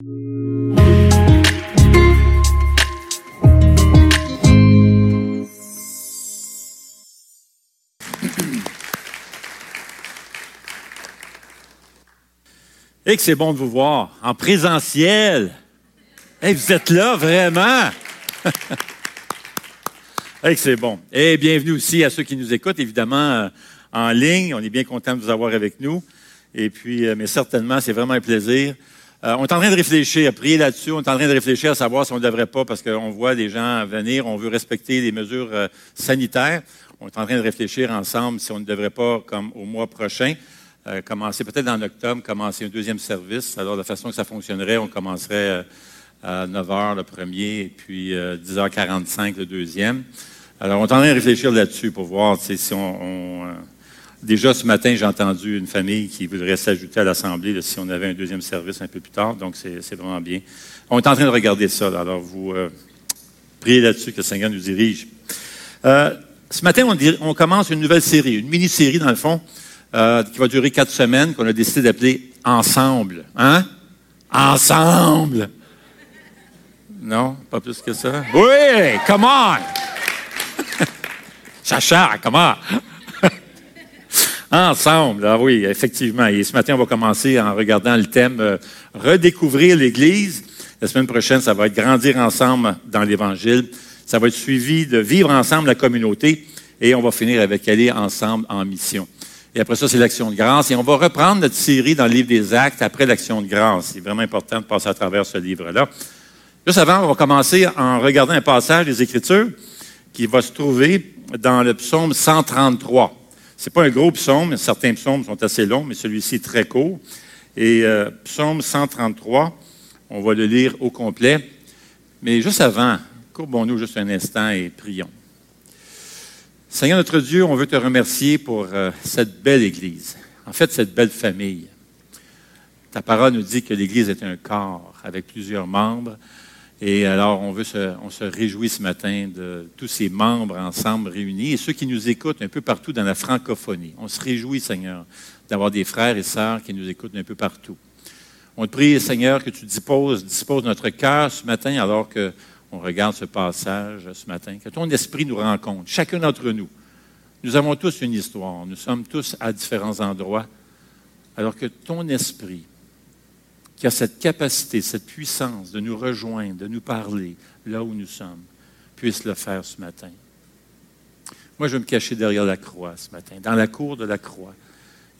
Et que c'est bon de vous voir en présentiel. Et vous êtes là, vraiment? Que c'est bon. Et bienvenue aussi à ceux qui nous écoutent, évidemment, euh, en ligne. On est bien content de vous avoir avec nous. Et puis, euh, mais certainement, c'est vraiment un plaisir. Euh, on est en train de réfléchir, à prier là-dessus. On est en train de réfléchir à savoir si on ne devrait pas, parce qu'on voit des gens venir, on veut respecter les mesures sanitaires. On est en train de réfléchir ensemble si on ne devrait pas, comme au mois prochain, euh, commencer peut-être en octobre, commencer un deuxième service. Alors, la façon que ça fonctionnerait, on commencerait euh, à 9 h le premier et puis 10h45 euh, le deuxième. Alors, on est en train de réfléchir là-dessus pour voir si on. Déjà ce matin, j'ai entendu une famille qui voudrait s'ajouter à l'Assemblée si on avait un deuxième service un peu plus tard. Donc, c'est vraiment bien. On est en train de regarder ça. alors, vous priez là-dessus que le Seigneur nous dirige. ce matin, on, on commence une nouvelle série, une mini-série dans le fond. Euh, qui va durer quatre semaines, qu'on a décidé d'appeler Ensemble. Hein? Ensemble! Non, pas plus que ça? Oui, come on! Chacha, comment? Ensemble, ah oui, effectivement. Et ce matin, on va commencer en regardant le thème euh, Redécouvrir l'Église. La semaine prochaine, ça va être Grandir ensemble dans l'Évangile. Ça va être suivi de Vivre ensemble la communauté. Et on va finir avec Aller ensemble en mission. Et après ça, c'est l'action de grâce. Et on va reprendre notre série dans le livre des Actes après l'action de grâce. C'est vraiment important de passer à travers ce livre-là. Juste avant, on va commencer en regardant un passage des Écritures qui va se trouver dans le psaume 133. C'est pas un gros psaume, certains psaumes sont assez longs, mais celui-ci est très court. Et euh, psaume 133, on va le lire au complet. Mais juste avant, courbons-nous juste un instant et prions. Seigneur notre Dieu, on veut te remercier pour euh, cette belle Église, en fait cette belle famille. Ta parole nous dit que l'Église est un corps avec plusieurs membres. Et alors, on, se, réjouit ce matin de tous ces membres ensemble réunis et ceux qui nous écoutent un peu partout dans la francophonie. On se réjouit, Seigneur, d'avoir des frères et sœurs qui nous écoutent un peu partout. On te prie, Seigneur, que tu disposes, disposes notre cœur ce matin alors que on regarde ce passage ce matin, que ton esprit nous rencontre, chacun d'entre nous. Nous avons tous une histoire, nous sommes tous à différents endroits, alors que ton esprit, qui a cette capacité, cette puissance de nous rejoindre, de nous parler là où nous sommes, puisse le faire ce matin. Moi, je vais me cacher derrière la croix ce matin, dans la cour de la croix,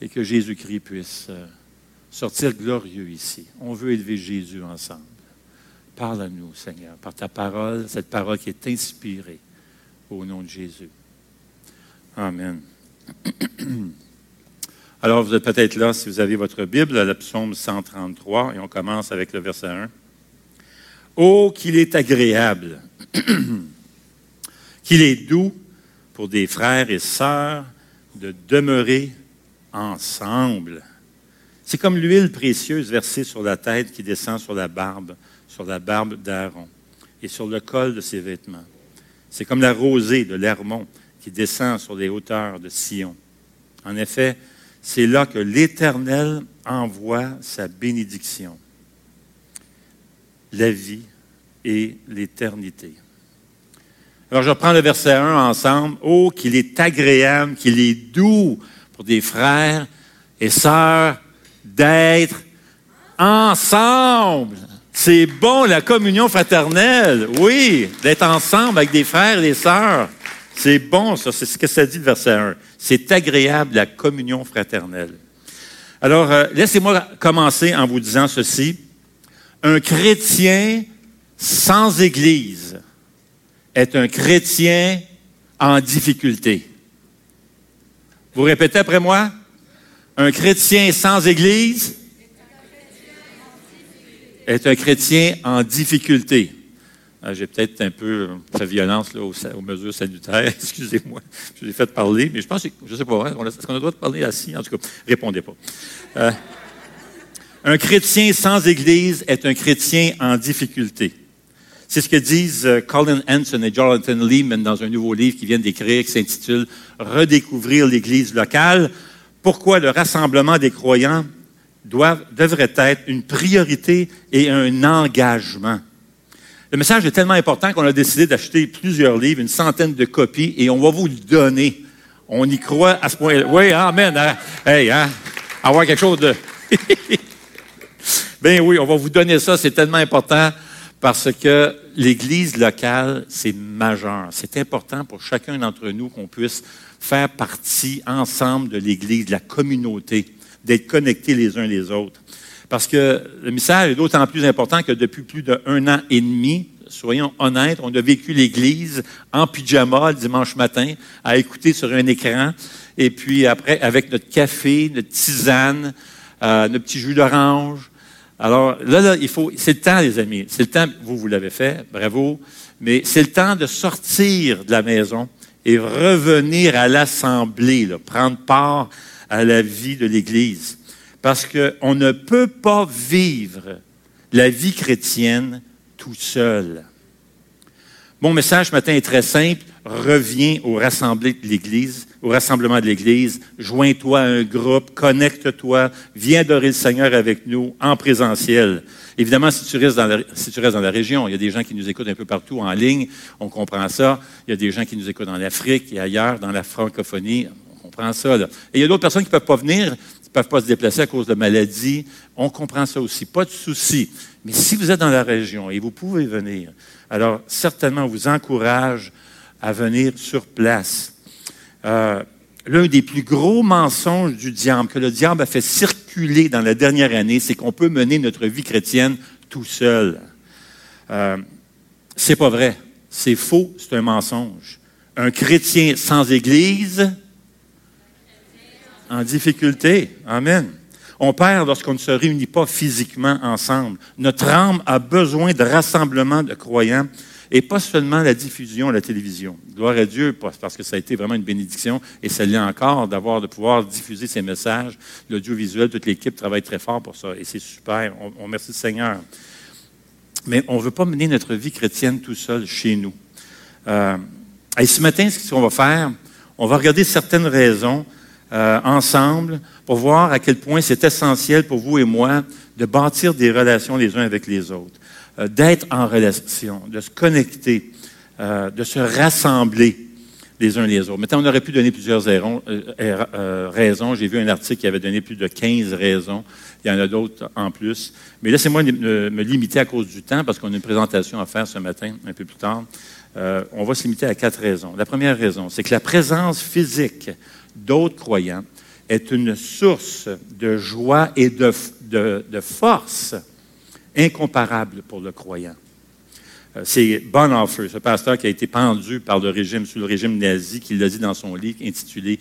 et que Jésus-Christ puisse euh, sortir glorieux ici. On veut élever Jésus ensemble. Parle à nous, Seigneur, par ta parole, cette parole qui est inspirée au nom de Jésus. Amen. Alors, vous êtes peut-être là si vous avez votre Bible, à la psaume 133, et on commence avec le verset 1. Oh, qu'il est agréable, qu'il est doux pour des frères et sœurs de demeurer ensemble. C'est comme l'huile précieuse versée sur la tête qui descend sur la barbe sur la barbe d'Aaron et sur le col de ses vêtements. C'est comme la rosée de l'Hermon qui descend sur les hauteurs de Sion. En effet, c'est là que l'Éternel envoie sa bénédiction, la vie et l'éternité. Alors je reprends le verset 1 ensemble. Oh, qu'il est agréable, qu'il est doux pour des frères et sœurs d'être ensemble. C'est bon, la communion fraternelle. Oui, d'être ensemble avec des frères et des sœurs. C'est bon, ça. C'est ce que ça dit le verset 1. C'est agréable, la communion fraternelle. Alors, euh, laissez-moi commencer en vous disant ceci. Un chrétien sans Église est un chrétien en difficulté. Vous répétez après moi? Un chrétien sans Église est un chrétien en difficulté. Ah, j'ai peut-être un peu fait violence aux, mesures salutaires. Excusez-moi, je vous ai fait parler, mais je pense, je ne sais pas, est-ce qu'on a le droit de parler assis? En tout cas, répondez pas. Euh, un chrétien sans Église est un chrétien en difficulté. C'est ce que disent euh, Colin Hanson et Jonathan Lehman dans un nouveau livre qu'ils viennent d'écrire qui s'intitule Redécouvrir l'Église locale. Pourquoi le rassemblement des croyants devrait être une priorité et un engagement? Le message est tellement important qu'on a décidé d'acheter plusieurs livres, une centaine de copies, et on va vous le donner. On y croit à ce point-là. Oui, amen. Hein? Hey, hein? Avoir quelque chose de... ben oui, on va vous donner ça, c'est tellement important parce que l'Église locale, c'est majeur. C'est important pour chacun d'entre nous qu'on puisse faire partie ensemble de l'Église, de la communauté, d'être connectés les uns les autres. Parce que le message est d'autant plus important que depuis plus d'un an et demi, soyons honnêtes, on a vécu l'Église en pyjama le dimanche matin, à écouter sur un écran, et puis après, avec notre café, notre tisane, euh, notre petit jus d'orange. Alors là, là, il faut, c'est le temps, les amis. C'est le temps, vous, vous l'avez fait, bravo, mais c'est le temps de sortir de la maison et revenir à l'Assemblée, prendre part à la vie de l'Église. Parce qu'on ne peut pas vivre la vie chrétienne tout seul. Mon message ce matin est très simple. Reviens au rassemblement de l'Église, au rassemblement de l'Église. Joins-toi à un groupe, connecte-toi, viens adorer le Seigneur avec nous en présentiel. Évidemment, si tu, restes dans la, si tu restes dans la région, il y a des gens qui nous écoutent un peu partout en ligne, on comprend ça. Il y a des gens qui nous écoutent en Afrique et ailleurs, dans la francophonie, on comprend ça. Et il y a d'autres personnes qui ne peuvent pas venir ne peuvent pas se déplacer à cause de maladies. On comprend ça aussi. Pas de souci. Mais si vous êtes dans la région et vous pouvez venir, alors certainement, on vous encourage à venir sur place. Euh, l'un des plus gros mensonges du diable, que le diable a fait circuler dans la dernière année, c'est qu'on peut mener notre vie chrétienne tout seul. Euh, c'est pas vrai. C'est faux, c'est un mensonge. Un chrétien sans Église, en difficulté. Amen. On perd lorsqu'on ne se réunit pas physiquement ensemble. Notre âme a besoin de rassemblement de croyants et pas seulement la diffusion à la télévision. Gloire à Dieu, parce que ça a été vraiment une bénédiction et ça l'est encore d'avoir, de pouvoir diffuser ces messages. L'audiovisuel, toute l'équipe travaille très fort pour ça et c'est super. On, remercie le Seigneur. Mais on ne veut pas mener notre vie chrétienne tout seul chez nous. Euh, et ce matin, ce qu'on va faire, on va regarder certaines raisons euh, ensemble pour voir à quel point c'est essentiel pour vous et moi de bâtir des relations les uns avec les autres, euh, d'être en relation, de se connecter, euh, de se rassembler les uns les autres. Maintenant, on aurait pu donner plusieurs raisons. J'ai vu un article qui avait donné plus de 15 raisons. Il y en a d'autres en plus. Mais laissez-moi me limiter à cause du temps, parce qu'on a une présentation à faire ce matin, un peu plus tard. on va se limiter à quatre raisons. La première raison, c'est que la présence physique d'autres croyants est une source de joie et de, force incomparable pour le croyant. Euh, c'est Bonhoeffer, ce pasteur qui a été pendu par le régime, sous le régime nazi, qui l'a dit dans son livre intitulé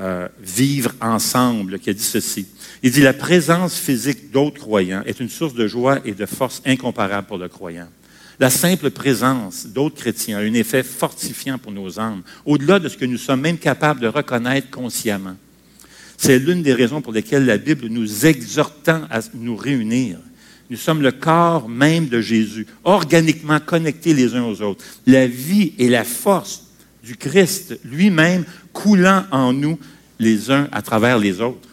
euh, Vivre ensemble, qui a dit ceci. Il dit La présence physique d'autres croyants est une source de joie et de force incomparable pour le croyant. La simple présence d'autres chrétiens a un effet fortifiant pour nos âmes, au-delà de ce que nous sommes même capables de reconnaître consciemment. C'est l'une des raisons pour lesquelles la Bible nous exhortant à nous réunir. Nous sommes le corps même de Jésus, organiquement connectés les uns aux autres. La vie et la force du Christ lui-même coulant en nous les uns à travers les autres.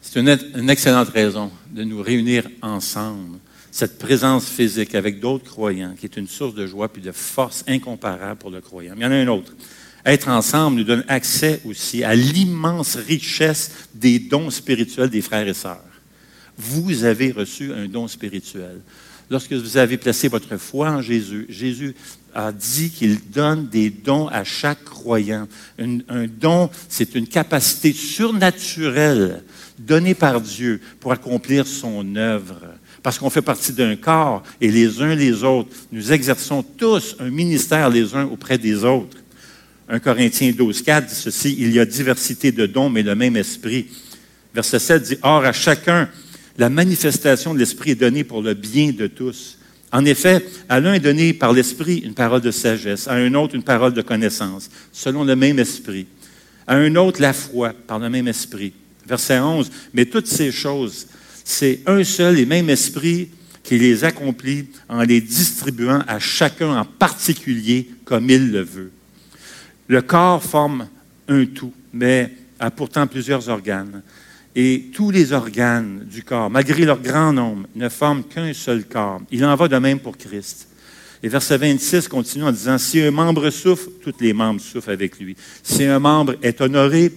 C'est une, excellente raison de nous réunir ensemble cette présence physique avec d'autres croyants, qui est une source de joie puis de force incomparable pour le croyant. Mais il y en a un autre. Être ensemble nous donne accès aussi à l'immense richesse des dons spirituels des frères et sœurs. Vous avez reçu un don spirituel. Lorsque vous avez placé votre foi en Jésus, Jésus a dit qu'il donne des dons à chaque croyant. Un, un don, c'est une capacité surnaturelle donnée par Dieu pour accomplir son œuvre parce qu'on fait partie d'un corps et les uns les autres, nous exerçons tous un ministère les uns auprès des autres. 1 Corinthiens 12, 4 dit ceci, il y a diversité de dons, mais le même esprit. Verset 7 dit, Or à chacun, la manifestation de l'esprit est donnée pour le bien de tous. En effet, à l'un est donné par l'esprit une parole de sagesse, à un autre une parole de connaissance, selon le même esprit. À un autre la foi, par le même esprit. Verset 11, mais toutes ces choses c'est un seul et même esprit qui les accomplit en les distribuant à chacun en particulier comme il le veut. Le corps forme un tout, mais a pourtant plusieurs organes. Et tous les organes du corps, malgré leur grand nombre, ne forment qu'un seul corps. Il en va de même pour Christ. Et verset 26 continue en disant, si un membre souffre, tous les membres souffrent avec lui. Si un membre est honoré,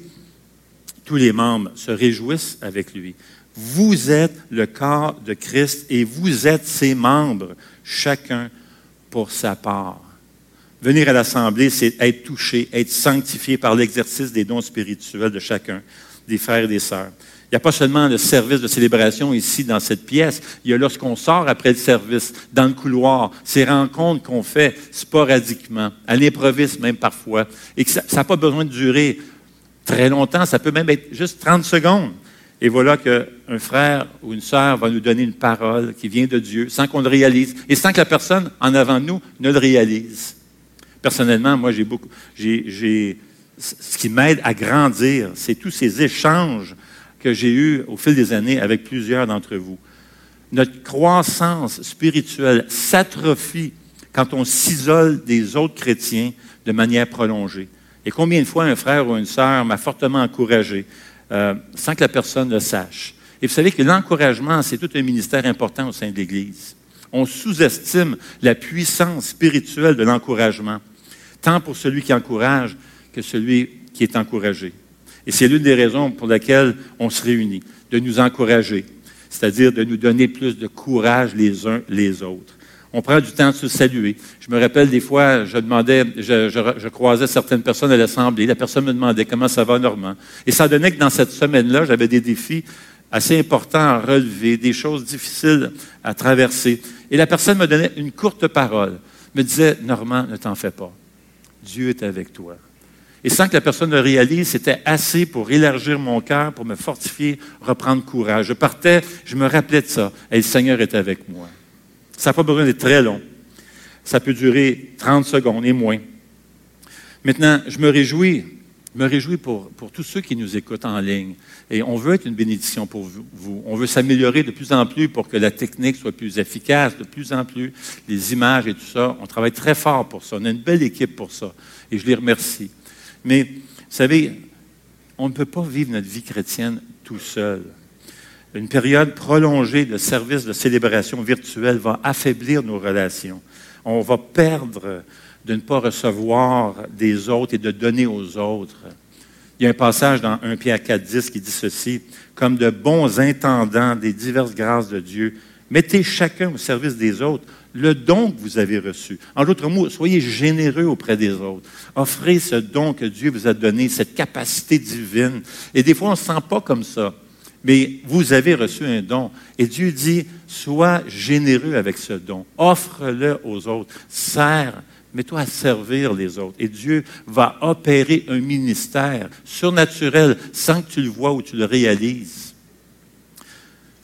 tous les membres se réjouissent avec lui. Vous êtes le corps de Christ et vous êtes ses membres, chacun pour sa part. Venir à l'Assemblée, c'est être touché, être sanctifié par l'exercice des dons spirituels de chacun, des frères et des sœurs. Il n'y a pas seulement le service de célébration ici dans cette pièce, il y a lorsqu'on sort après le service, dans le couloir, ces rencontres qu'on fait sporadiquement, à l'improviste même parfois, et que ça n'a pas besoin de durer très longtemps, ça peut même être juste 30 secondes. Et voilà qu'un frère ou une sœur va nous donner une parole qui vient de Dieu sans qu'on le réalise et sans que la personne en avant nous ne le réalise. Personnellement, moi, j'ai beaucoup, ce qui m'aide à grandir, c'est tous ces échanges que j'ai eu au fil des années avec plusieurs d'entre vous. Notre croissance spirituelle s'atrophie quand on s'isole des autres chrétiens de manière prolongée. Et combien de fois un frère ou une sœur m'a fortement encouragé euh, sans que la personne le sache. Et vous savez que l'encouragement, c'est tout un ministère important au sein de l'Église. On sous-estime la puissance spirituelle de l'encouragement, tant pour celui qui encourage que celui qui est encouragé. Et c'est l'une des raisons pour lesquelles on se réunit, de nous encourager, c'est-à-dire de nous donner plus de courage les uns les autres. On prend du temps de se saluer. Je me rappelle des fois, je demandais, je, croisais certaines personnes à l'Assemblée. La personne me demandait comment ça va, Normand. Et ça donnait que dans cette semaine-là, j'avais des défis assez importants à relever, des choses difficiles à traverser. Et la personne me donnait une courte parole, me disait, Normand, ne t'en fais pas. Dieu est avec toi. Et sans que la personne le réalise, c'était assez pour élargir mon cœur, pour me fortifier, reprendre courage. Je partais, je me rappelais de ça. Et le Seigneur est avec moi. Ça n'a pas besoin d'être très long. Ça peut durer 30 secondes et moins. Maintenant, je me réjouis, me réjouis pour, pour tous ceux qui nous écoutent en ligne. Et on veut être une bénédiction pour vous. On veut s'améliorer de plus en plus pour que la technique soit plus efficace, de plus en plus, les images et tout ça. On travaille très fort pour ça. On a une belle équipe pour ça. Et je les remercie. Mais, vous savez, on ne peut pas vivre notre vie chrétienne tout seul. Une période prolongée de service de célébration virtuelle va affaiblir nos relations. On va perdre de ne pas recevoir des autres et de donner aux autres. Il y a un passage dans 1 Pierre 4, 10 qui dit ceci, comme de bons intendants des diverses grâces de Dieu, mettez chacun au service des autres le don que vous avez reçu. En d'autres mots, soyez généreux auprès des autres. Offrez ce don que Dieu vous a donné, cette capacité divine. Et des fois, on ne se sent pas comme ça. Mais vous avez reçu un don. Et Dieu dit, sois généreux avec ce don. Offre-le aux autres. Sers. Mets-toi à servir les autres. Et Dieu va opérer un ministère surnaturel sans que tu le vois ou tu le réalises.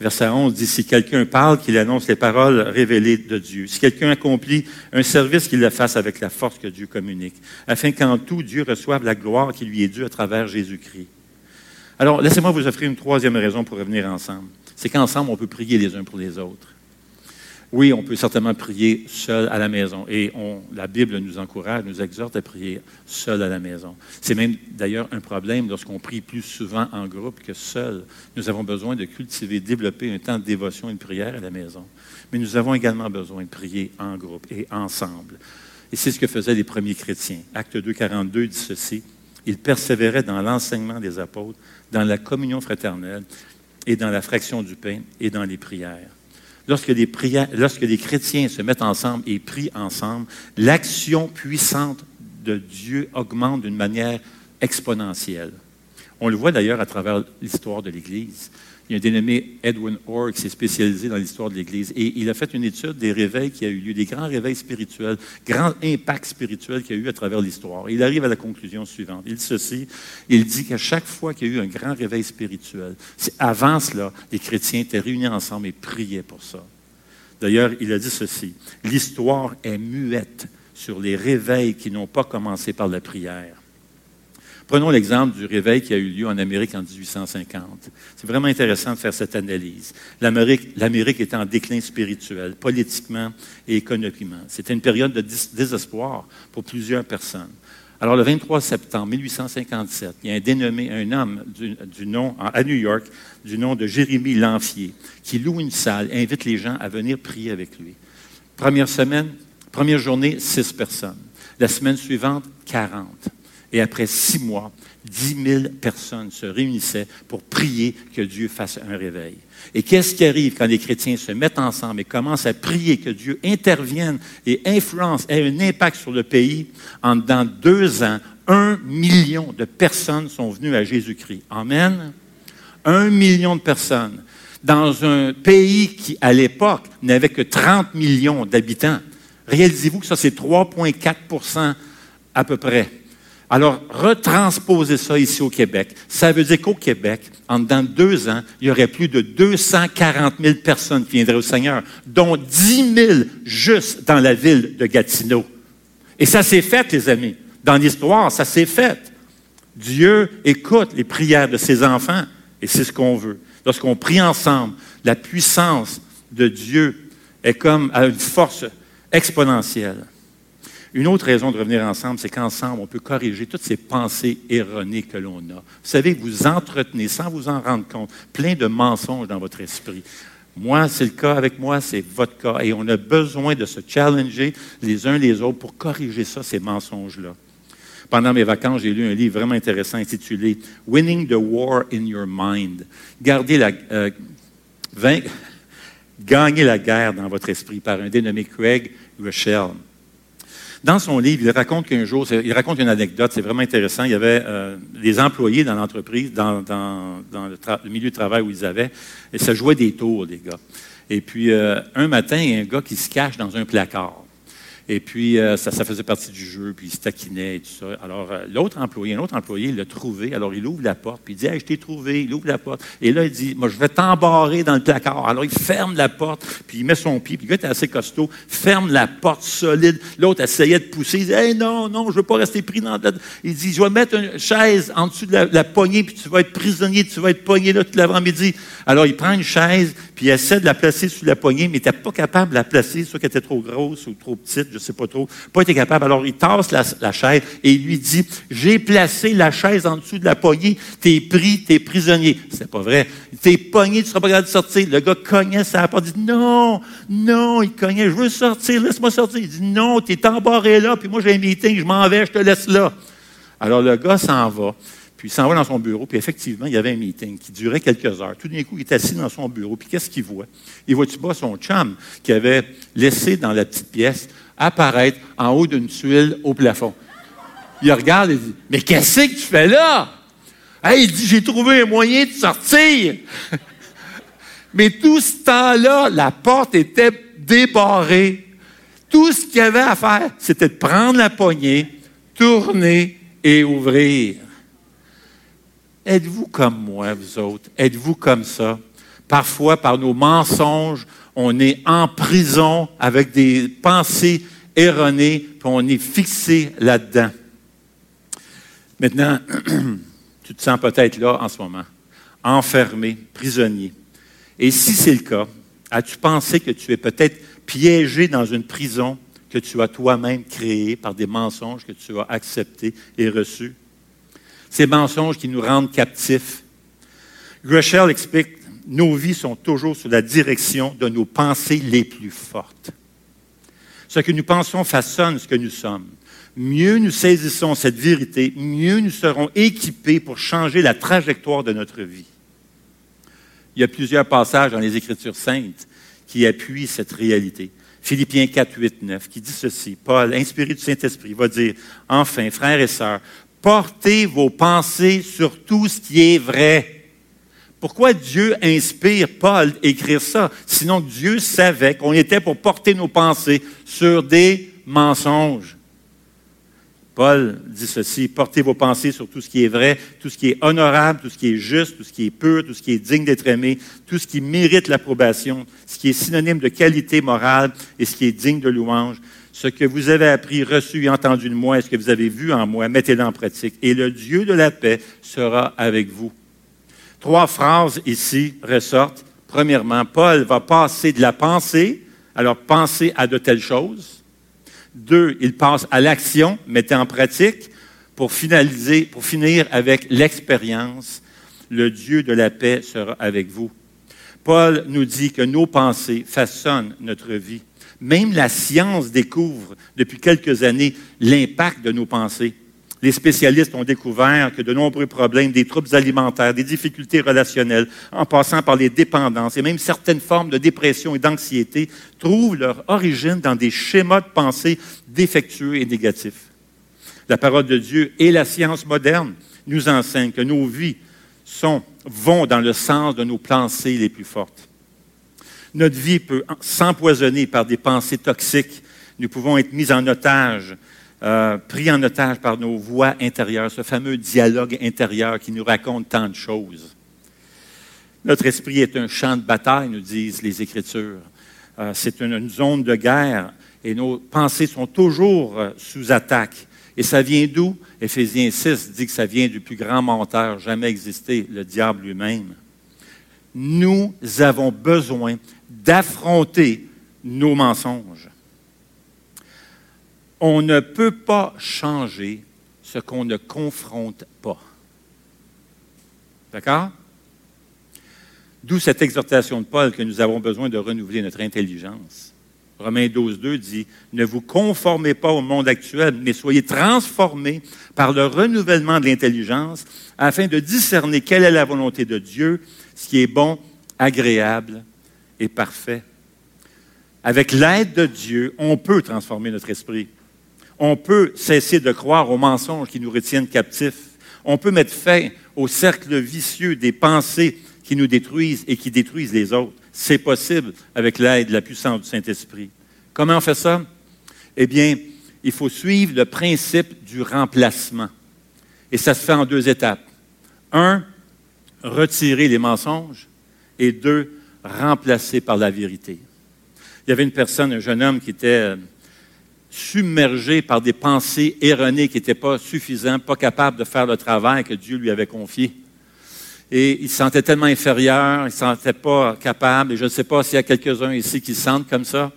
Verset 11 dit, si quelqu'un parle, qu'il annonce les paroles révélées de Dieu. Si quelqu'un accomplit un service, qu'il le fasse avec la force que Dieu communique, afin qu'en tout, Dieu reçoive la gloire qui lui est due à travers Jésus-Christ. Alors, laissez-moi vous offrir une troisième raison pour revenir ensemble. C'est qu'ensemble, on peut prier les uns pour les autres. Oui, on peut certainement prier seul à la maison. Et la Bible nous encourage, nous exhorte à prier seul à la maison. C'est même d'ailleurs un problème lorsqu'on prie plus souvent en groupe que seul. Nous avons besoin de cultiver, développer un temps de dévotion et de prière à la maison. Mais nous avons également besoin de prier en groupe et ensemble. Et c'est ce que faisaient les premiers chrétiens. Acte 2, 42 dit ceci. Ils persévéraient dans l'enseignement des apôtres, dans la communion fraternelle et dans la fraction du pain et dans les prières lorsque les, lorsque les chrétiens se mettent ensemble et prient ensemble, l'action puissante de Dieu augmente d'une manière exponentielle. On le voit d'ailleurs à travers l'histoire de l'Église. Il y a un dénommé Edwin Orr qui s'est spécialisé dans l'histoire de l'Église. Et il a fait une étude des réveils qui a eu lieu, des grands réveils spirituels, grands impacts spirituels qu'il y a eu à travers l'histoire. Il arrive à la conclusion suivante. Il dit ceci, il dit qu'à chaque fois qu'il y a eu un grand réveil spirituel, avant cela, les chrétiens étaient réunis ensemble et priaient pour ça. D'ailleurs, il a dit ceci, l'histoire est muette sur les réveils qui n'ont pas commencé par la prière. Prenons l'exemple du réveil qui a eu lieu en Amérique en 1850. C'est vraiment intéressant de faire cette analyse. L'Amérique était en déclin spirituel, politiquement et économiquement. C'était une période de désespoir pour plusieurs personnes. Alors, le 23 septembre 1857, il y a un dénommé, un homme du, nom, à New York, du nom de Jérémie Lanfier, qui loue une salle et invite les gens à venir prier avec lui. Première semaine, première journée, six personnes. La semaine suivante, 40. Et après six mois, 10 000 personnes se réunissaient pour prier que Dieu fasse un réveil. Et qu'est-ce qui arrive quand les chrétiens se mettent ensemble et commencent à prier que Dieu intervienne et influence, ait un impact sur le pays? En dans deux ans, un million de personnes sont venues à Jésus-Christ. Amen. Un million de personnes. Dans un pays qui, à l'époque, n'avait que 30 millions d'habitants. Réalisez-vous que ça, c'est 3,4% à peu près. Alors, retransposer ça ici au Québec, ça veut dire qu'au Québec, en deux ans, il y aurait plus de 240 000 personnes qui viendraient au Seigneur, dont 10 000 juste dans la ville de Gatineau. Et ça s'est fait, les amis. Dans l'histoire, ça s'est fait. Dieu écoute les prières de ses enfants, et c'est ce qu'on veut. Lorsqu'on prie ensemble, la puissance de Dieu est comme à une force exponentielle. Une autre raison de revenir ensemble, c'est qu'ensemble, on peut corriger toutes ces pensées erronées que l'on a. Vous savez, vous entretenez, sans vous en rendre compte, plein de mensonges dans votre esprit. Moi, c'est le cas avec moi, c'est votre cas. Et on a besoin de se challenger les uns les autres pour corriger ça, ces mensonges-là. Pendant mes vacances, j'ai lu un livre vraiment intéressant intitulé Winning the War in Your Mind. Gardez la, euh, gagner la guerre dans votre esprit par un dénommé Craig Rochelle. Dans son livre, il raconte qu'un jour, il raconte une anecdote, c'est vraiment intéressant. Il y avait euh, des employés dans l'entreprise, dans, le, milieu de travail où ils avaient, et ça jouait des tours, les gars. Et puis, euh, un matin, il y a un gars qui se cache dans un placard. Et puis, euh, ça, faisait partie du jeu, puis il se taquinait et tout ça. Alors, euh, l'autre employé, un autre employé, l'a trouvé. Alors, il ouvre la porte, puis il dit Hey, je t'ai trouvé. Il ouvre la porte. Et là, il dit Moi, je vais t'embarrer dans le placard. Alors, il ferme la porte, puis il met son pied. Puis le gars était assez costaud, ferme la porte solide. L'autre essayait de pousser. Il dit Hey, non, non, je ne veux pas rester pris dans la. Il dit Je vais mettre une chaise en dessous de la, poignée, puis tu vas être prisonnier, tu vas être pogné là tout l'avant-midi. Alors, il prend une chaise, puis il essaie de la placer sous la poignée, mais n'était pas capable de la placer, soit qu'elle était trop grosse ou trop petite, je ne sais pas trop. Pas été capable. Alors, il tasse la, chaise et il lui dit, j'ai placé la chaise en dessous de la poignée, t'es pris, t'es prisonnier. C'est pas vrai. T'es pogné, tu seras pas capable de sortir. Le gars cognait sa porte, il dit, non, non, il cognait, je veux sortir, laisse-moi sortir. Il dit, non, t'es embarré là, puis moi j'ai un meeting, je m'en vais, je te laisse là. Alors, le gars s'en va. Puis il s'en va dans son bureau, puis effectivement, il y avait un meeting qui durait quelques heures. Tout d'un coup, il est assis dans son bureau, puis qu'est-ce qu'il voit? Il voit, tu vois, son chum qui avait laissé dans la petite pièce apparaître en haut d'une tuile au plafond. Il regarde et dit, mais qu'est-ce que tu fais là? Hey, il dit, j'ai trouvé un moyen de sortir. mais tout ce temps-là, la porte était débarrée. Tout ce qu'il y avait à faire, c'était de prendre la poignée, tourner et ouvrir. Êtes-vous comme moi, vous autres? Êtes-vous comme ça? Parfois, par nos mensonges, on est en prison avec des pensées erronées, puis on est fixé là-dedans. Maintenant, tu te sens peut-être là en ce moment, enfermé, prisonnier. Et si c'est le cas, as-tu pensé que tu es peut-être piégé dans une prison que tu as toi-même créée par des mensonges que tu as acceptés et reçus? Ces mensonges qui nous rendent captifs. Greshel explique, nos vies sont toujours sous la direction de nos pensées les plus fortes. Ce que nous pensons façonne ce que nous sommes. Mieux nous saisissons cette vérité, mieux nous serons équipés pour changer la trajectoire de notre vie. Il y a plusieurs passages dans les Écritures saintes qui appuient cette réalité. Philippiens 4, 8, 9, qui dit ceci. Paul, inspiré du Saint-Esprit, va dire, enfin, frères et sœurs, portez vos pensées sur tout ce qui est vrai. Pourquoi Dieu inspire Paul écrire ça? Sinon, Dieu savait qu'on était pour porter nos pensées sur des mensonges. Paul dit ceci, portez vos pensées sur tout ce qui est vrai, tout ce qui est honorable, tout ce qui est juste, tout ce qui est pur, tout ce qui est digne d'être aimé, tout ce qui mérite l'approbation, ce qui est synonyme de qualité morale et ce qui est digne de louange ce que vous avez appris, reçu et entendu de moi, et ce que vous avez vu en moi, mettez-le en pratique. Et le Dieu de la paix sera avec vous. Trois phrases ici ressortent. Premièrement, Paul va passer de la pensée, alors penser à de telles choses. Deux, il passe à l'action, mettez en pratique. pour finaliser, pour finir avec l'expérience, le Dieu de la paix sera avec vous. Paul nous dit que nos pensées façonnent notre vie. Même la science découvre depuis quelques années l'impact de nos pensées. Les spécialistes ont découvert que de nombreux problèmes, des troubles alimentaires, des difficultés relationnelles, en passant par les dépendances et même certaines formes de dépression et d'anxiété, trouvent leur origine dans des schémas de pensée défectueux et négatifs. La parole de Dieu et la science moderne nous enseignent que nos vies sont, vont dans le sens de nos pensées les plus fortes. Notre vie peut s'empoisonner par des pensées toxiques. Nous pouvons être mis en otage euh, pris en otage par nos voix intérieures, ce fameux dialogue intérieur qui nous raconte tant de choses. Notre esprit est un champ de bataille, nous disent les Écritures. Euh, c'est une, zone de guerre et nos pensées sont toujours euh, sous attaque. Et ça vient d'où? Éphésiens 6 dit que ça vient du plus grand menteur jamais existé, le diable lui-même. Nous avons besoin d'affronter nos mensonges. On ne peut pas changer ce qu'on ne confronte pas. D'accord? D'où cette exhortation de Paul que nous avons besoin de renouveler notre intelligence. Romains 12, 2 dit, ne vous conformez pas au monde actuel, mais soyez transformés par le renouvellement de l'intelligence afin de discerner quelle est la volonté de Dieu, ce qui est bon, agréable parfait. Avec l'aide de Dieu, on peut transformer notre esprit on peut cesser de croire aux mensonges qui nous retiennent captifs. On peut mettre fin au cercle vicieux des pensées qui nous détruisent et qui détruisent les autres. C'est possible avec l'aide de la puissance du Saint-Esprit. Comment on fait ça? Eh bien, il faut suivre le principe du remplacement. Et ça se fait en deux étapes. Un, retirer les mensonges. Et deux, remplacer par la vérité. Il y avait une personne, un jeune homme qui était submergé par des pensées erronées qui n'étaient pas suffisantes, pas capables de faire le travail que Dieu lui avait confié. Et il se sentait tellement inférieur, il ne se sentait pas capable, et je ne sais pas s'il y a quelques-uns ici qui se sentent comme ça,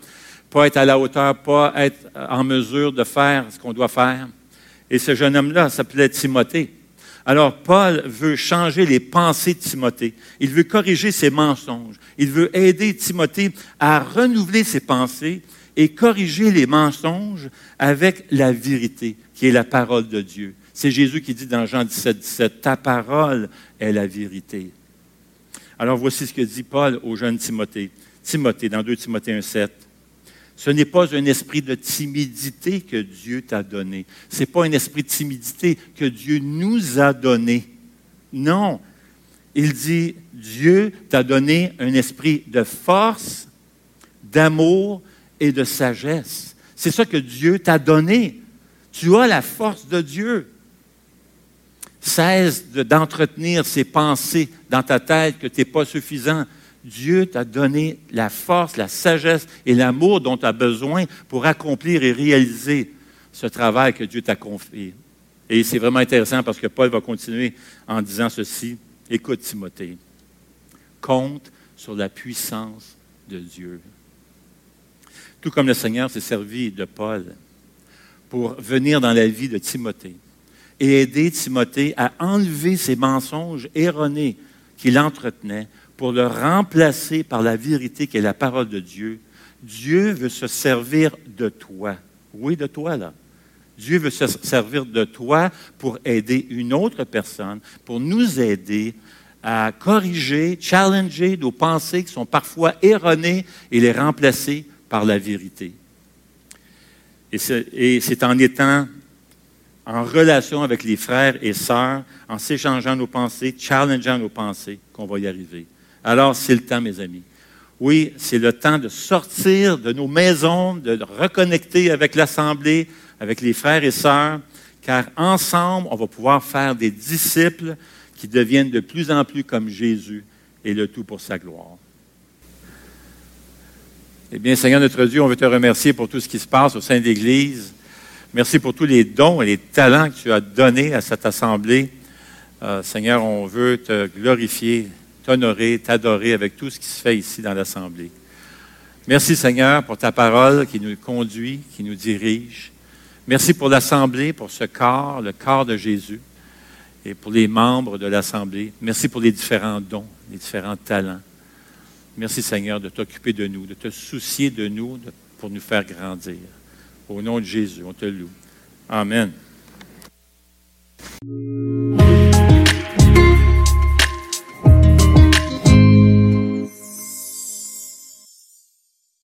pas être à la hauteur, pas être en mesure de faire ce qu'on doit faire. Et ce jeune homme-là s'appelait Timothée. Alors, Paul veut changer les pensées de Timothée. Il veut corriger ses mensonges. Il veut aider Timothée à renouveler ses pensées et corriger les mensonges avec la vérité, qui est la parole de Dieu. C'est Jésus qui dit dans Jean 17, 17, Ta parole est la vérité. Alors voici ce que dit Paul au jeune Timothée. Timothée, dans 2 Timothée 1, 7. Ce n'est pas un esprit de timidité que Dieu t'a donné. Ce n'est pas un esprit de timidité que Dieu nous a donné. Non. Il dit, Dieu t'a donné un esprit de force, d'amour et de sagesse. C'est ça que Dieu t'a donné. Tu as la force de Dieu. Cesse d'entretenir ces pensées dans ta tête que tu n'es pas suffisant. Dieu t'a donné la force, la sagesse et l'amour dont tu as besoin pour accomplir et réaliser ce travail que Dieu t'a confié. Et c'est vraiment intéressant parce que Paul va continuer en disant ceci. Écoute Timothée, compte sur la puissance de Dieu tout comme le Seigneur s'est servi de Paul pour venir dans la vie de Timothée et aider Timothée à enlever ces mensonges erronés qu'il entretenait pour le remplacer par la vérité qui est la parole de Dieu. Dieu veut se servir de toi. Oui, de toi, là. Dieu veut se servir de toi pour aider une autre personne, pour nous aider à corriger, challenger nos pensées qui sont parfois erronées et les remplacer par la vérité. Et c'est en étant en relation avec les frères et sœurs, en s'échangeant nos pensées, challengeant nos pensées, qu'on va y arriver. Alors, c'est le temps, mes amis. Oui, c'est le temps de sortir de nos maisons, de reconnecter avec l'Assemblée, avec les frères et sœurs, car ensemble, on va pouvoir faire des disciples qui deviennent de plus en plus comme Jésus, et le tout pour sa gloire. Eh bien, Seigneur notre Dieu, on veut te remercier pour tout ce qui se passe au sein de l'Église. Merci pour tous les dons et les talents que tu as donnés à cette assemblée. Euh, Seigneur, on veut te glorifier, t'honorer, t'adorer avec tout ce qui se fait ici dans l'assemblée. Merci Seigneur pour ta parole qui nous conduit, qui nous dirige. Merci pour l'Assemblée, pour ce corps, le corps de Jésus, et pour les membres de l'Assemblée. Merci pour les différents dons, les différents talents. Merci Seigneur de t'occuper de nous, de te soucier de nous pour nous faire grandir. Au nom de Jésus, on te loue. Amen.